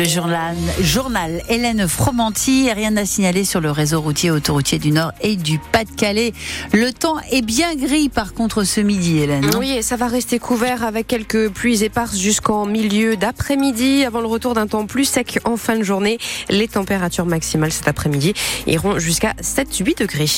Le journal, journal Hélène Fromanti, rien à signaler sur le réseau routier autoroutier du Nord et du Pas-de-Calais. Le temps est bien gris par contre ce midi, Hélène. Hein oui, et ça va rester couvert avec quelques pluies éparses jusqu'en milieu d'après-midi avant le retour d'un temps plus sec en fin de journée. Les températures maximales cet après-midi iront jusqu'à 7-8 degrés.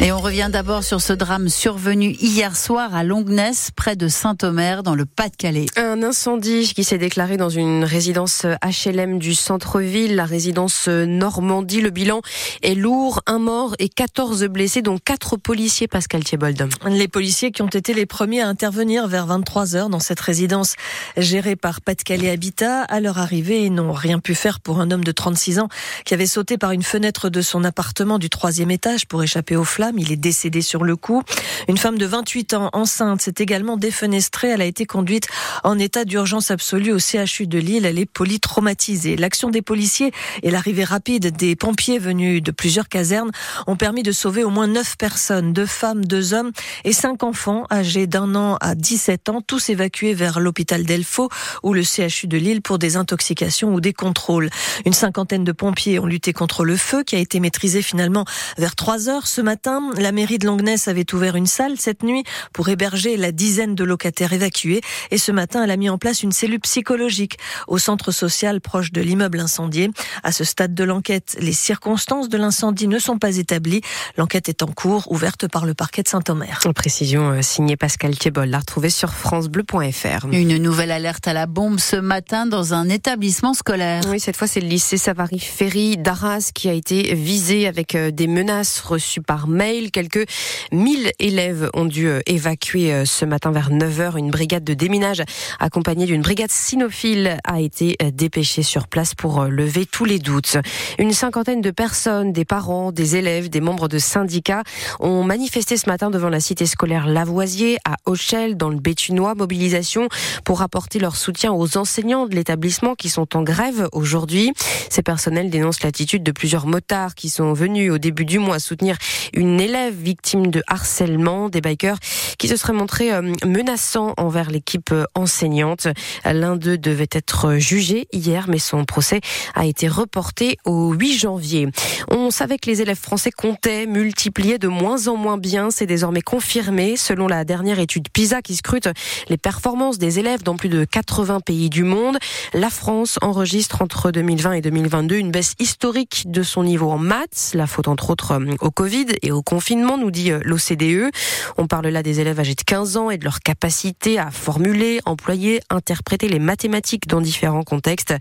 Et on revient d'abord sur ce drame survenu hier soir à Longness, près de Saint-Omer, dans le Pas-de-Calais. Un incendie qui s'est déclaré dans une résidence HLM du centre-ville, la résidence Normandie. Le bilan est lourd, un mort et 14 blessés, dont quatre policiers, Pascal Thiebold. Les policiers qui ont été les premiers à intervenir vers 23 heures dans cette résidence gérée par Pas-de-Calais Habitat. À leur arrivée, ils n'ont rien pu faire pour un homme de 36 ans qui avait sauté par une fenêtre de son appartement du troisième étage pour échapper aux flammes. Il est décédé sur le coup. Une femme de 28 ans, enceinte, s'est également défenestrée. Elle a été conduite en état d'urgence absolue au CHU de Lille. Elle est polytraumatisée. L'action des policiers et l'arrivée rapide des pompiers venus de plusieurs casernes ont permis de sauver au moins 9 personnes, deux femmes, deux hommes et cinq enfants âgés d'un an à 17 ans, tous évacués vers l'hôpital d'Elfaux ou le CHU de Lille pour des intoxications ou des contrôles. Une cinquantaine de pompiers ont lutté contre le feu qui a été maîtrisé finalement vers 3 heures ce matin la mairie de Langness avait ouvert une salle cette nuit pour héberger la dizaine de locataires évacués. Et ce matin, elle a mis en place une cellule psychologique au centre social proche de l'immeuble incendié. À ce stade de l'enquête, les circonstances de l'incendie ne sont pas établies. L'enquête est en cours, ouverte par le parquet de Saint-Omer. Précision euh, signée Pascal Thiebol, la retrouver sur francebleu.fr. Une nouvelle alerte à la bombe ce matin dans un établissement scolaire. Oui, cette fois, c'est le lycée Savary Ferry d'Arras qui a été visé avec euh, des menaces reçues par mail Quelques 1000 élèves ont dû euh, évacuer euh, ce matin vers 9h. Une brigade de déminage accompagnée d'une brigade cynophile a été euh, dépêchée sur place pour lever tous les doutes. Une cinquantaine de personnes, des parents, des élèves, des membres de syndicats ont manifesté ce matin devant la cité scolaire Lavoisier à Auchel dans le Bétunois. Mobilisation pour apporter leur soutien aux enseignants de l'établissement qui sont en grève aujourd'hui. Ces personnels dénoncent l'attitude de plusieurs motards qui sont venus au début du mois soutenir une élève victime de harcèlement, des bikers qui se seraient montrés euh, menaçants envers l'équipe euh, enseignante. L'un d'eux devait être jugé hier, mais son procès a été reporté au 8 janvier. On savait que les élèves français comptaient multiplier de moins en moins bien. C'est désormais confirmé selon la dernière étude PISA qui scrute les performances des élèves dans plus de 80 pays du monde. La France enregistre entre 2020 et 2022 une baisse historique de son niveau en maths, la faute entre autres euh, au Covid et au confinement, nous dit euh, l'OCDE. On parle là des élèves âgés de 15 ans et de leur capacité à formuler, employer, interpréter les mathématiques dans différents contextes.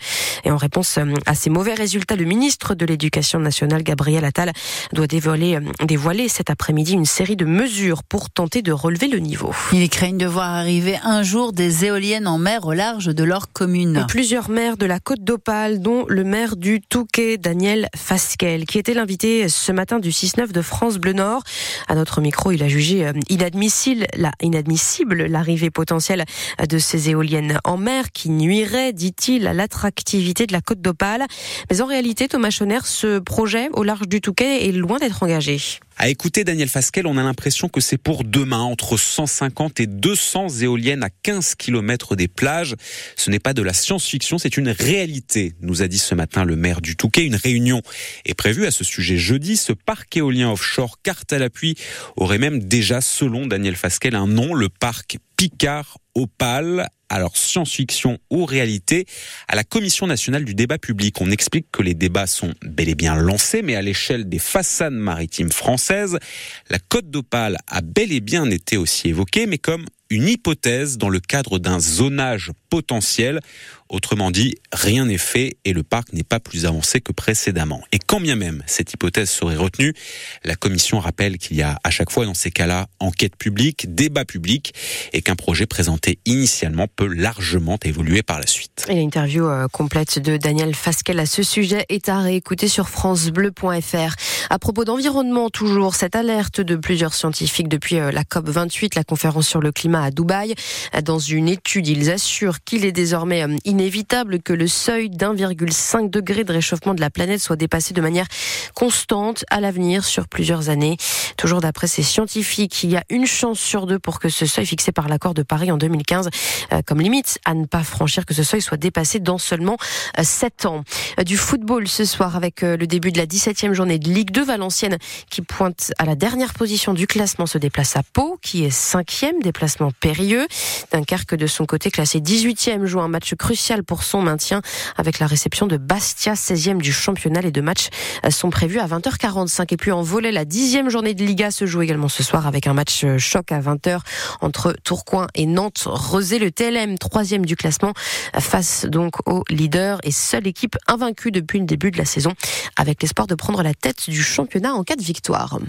Et en réponse euh, à ces mauvais résultats, le ministre de l'Éducation nationale, Gabriel Attal, doit dévoiler, euh, dévoiler cet après-midi une série de mesures pour tenter de relever le niveau. Il craignent de voir arriver un jour des éoliennes en mer au large de leur commune. Plusieurs maires de la Côte d'Opale, dont le maire du Touquet, Daniel Fasquel, qui était l'invité ce matin du 6-9 de France Bleu Nord. À notre micro, il a jugé euh, inadmissible, la, inadmissible l'arrivée potentielle de ces éoliennes en mer qui nuirait, dit-il, à l'attractivité de la côte d'Opale. Mais en réalité, Thomas Chonner, ce projet au large du Touquet est loin d'être engagé. À écouter Daniel Fasquel, on a l'impression que c'est pour demain, entre 150 et 200 éoliennes à 15 km des plages. Ce n'est pas de la science-fiction, c'est une réalité, nous a dit ce matin le maire du Touquet. Une réunion est prévue à ce sujet jeudi. Ce parc éolien offshore, carte à l'appui, aurait même déjà, selon Daniel Fasquel, un nom, le parc Picard Opale. Alors science-fiction ou réalité À la Commission nationale du débat public, on explique que les débats sont bel et bien lancés, mais à l'échelle des façades maritimes françaises, la côte d'Opale a bel et bien été aussi évoquée, mais comme une hypothèse dans le cadre d'un zonage potentiel. Autrement dit, rien n'est fait et le parc n'est pas plus avancé que précédemment. Et quand bien même cette hypothèse serait retenue, la commission rappelle qu'il y a à chaque fois dans ces cas-là enquête publique, débat public et qu'un projet présenté initialement peut largement évoluer par la suite. Et l'interview euh, complète de Daniel Fasquel à ce sujet est à réécouter sur francebleu.fr. À propos d'environnement, toujours cette alerte de plusieurs scientifiques depuis euh, la COP 28, la conférence sur le climat à Dubaï. Dans une étude, ils assurent qu'il est désormais euh, inévitable que le seuil d'1,5 degré de réchauffement de la planète soit dépassé de manière constante à l'avenir sur plusieurs années. Toujours d'après ces scientifiques, il y a une chance sur deux pour que ce seuil fixé par l'accord de Paris en 2015 euh, comme limite à ne pas franchir, que ce seuil soit dépassé dans seulement 7 ans. Du football ce soir avec le début de la 17e journée de Ligue 2, Valenciennes qui pointe à la dernière position du classement se déplace à Pau, qui est cinquième, déplacement périlleux. Dunkerque, de son côté, classé 18e, joue un match crucial pour son maintien avec la réception de Bastia, 16e du championnat. Les deux matchs sont prévus à 20h45. Et puis en volet, la dixième journée de Liga se joue également ce soir avec un match choc à 20h entre Tourcoing et Nantes. Rosé, le TLM, troisième du classement, face donc au leader et seule équipe invaincue depuis le début de la saison, avec l'espoir de prendre la tête du championnat en cas de victoire.